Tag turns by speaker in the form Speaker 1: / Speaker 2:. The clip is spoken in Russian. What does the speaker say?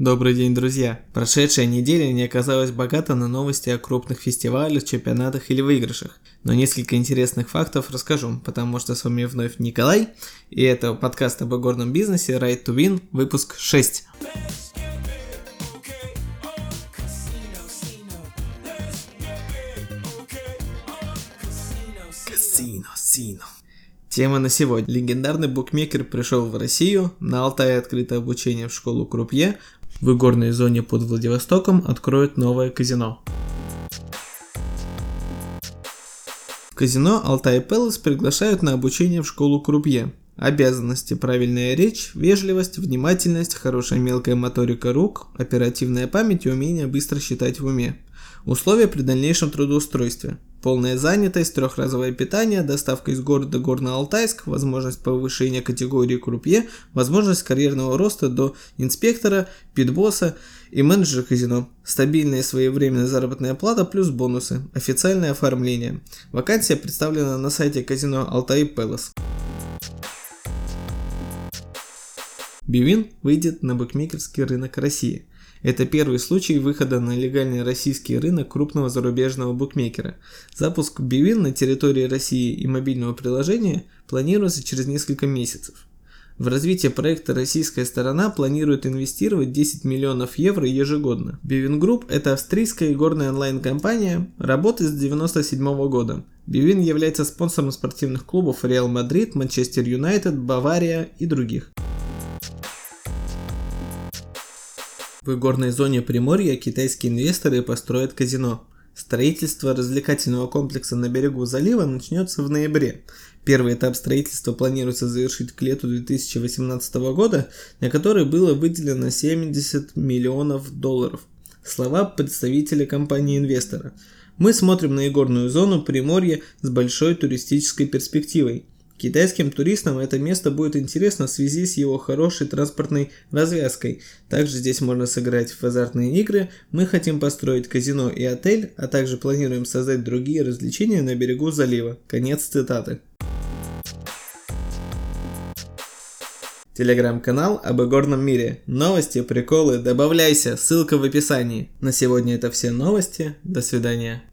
Speaker 1: Добрый день, друзья! Прошедшая неделя не оказалась богата на новости о крупных фестивалях, чемпионатах или выигрышах. Но несколько интересных фактов расскажу, потому что с вами вновь Николай, и это подкаст об игорном бизнесе Right to Win, выпуск 6. Касино, сино. Тема на сегодня. Легендарный букмекер пришел в Россию, на Алтае открыто обучение в школу Крупье, в игорной зоне под Владивостоком откроют новое казино. Казино Алтай Пэлас приглашают на обучение в школу Крупье. Обязанности – правильная речь, вежливость, внимательность, хорошая мелкая моторика рук, оперативная память и умение быстро считать в уме. Условия при дальнейшем трудоустройстве – Полная занятость, трехразовое питание, доставка из города Горно-Алтайск, возможность повышения категории крупье, возможность карьерного роста до инспектора, питбосса и менеджера казино. Стабильная своевременная заработная плата плюс бонусы. Официальное оформление. Вакансия представлена на сайте казино Алтай Пэлас. Бивин выйдет на букмекерский рынок России. Это первый случай выхода на легальный российский рынок крупного зарубежного букмекера. Запуск Бивин на территории России и мобильного приложения планируется через несколько месяцев. В развитие проекта российская сторона планирует инвестировать 10 миллионов евро ежегодно. Bwin Group – это австрийская игорная онлайн-компания, работает с 1997 года. Bwin является спонсором спортивных клубов Реал Мадрид, Манчестер Юнайтед, Бавария и других. В горной зоне Приморья китайские инвесторы построят казино. Строительство развлекательного комплекса на берегу залива начнется в ноябре. Первый этап строительства планируется завершить к лету 2018 года, на который было выделено 70 миллионов долларов. Слова представителя компании-инвестора. Мы смотрим на игорную зону Приморья с большой туристической перспективой. Китайским туристам это место будет интересно в связи с его хорошей транспортной развязкой. Также здесь можно сыграть в азартные игры. Мы хотим построить казино и отель, а также планируем создать другие развлечения на берегу залива. Конец цитаты. Телеграм-канал об игорном мире. Новости, приколы, добавляйся, ссылка в описании. На сегодня это все новости. До свидания.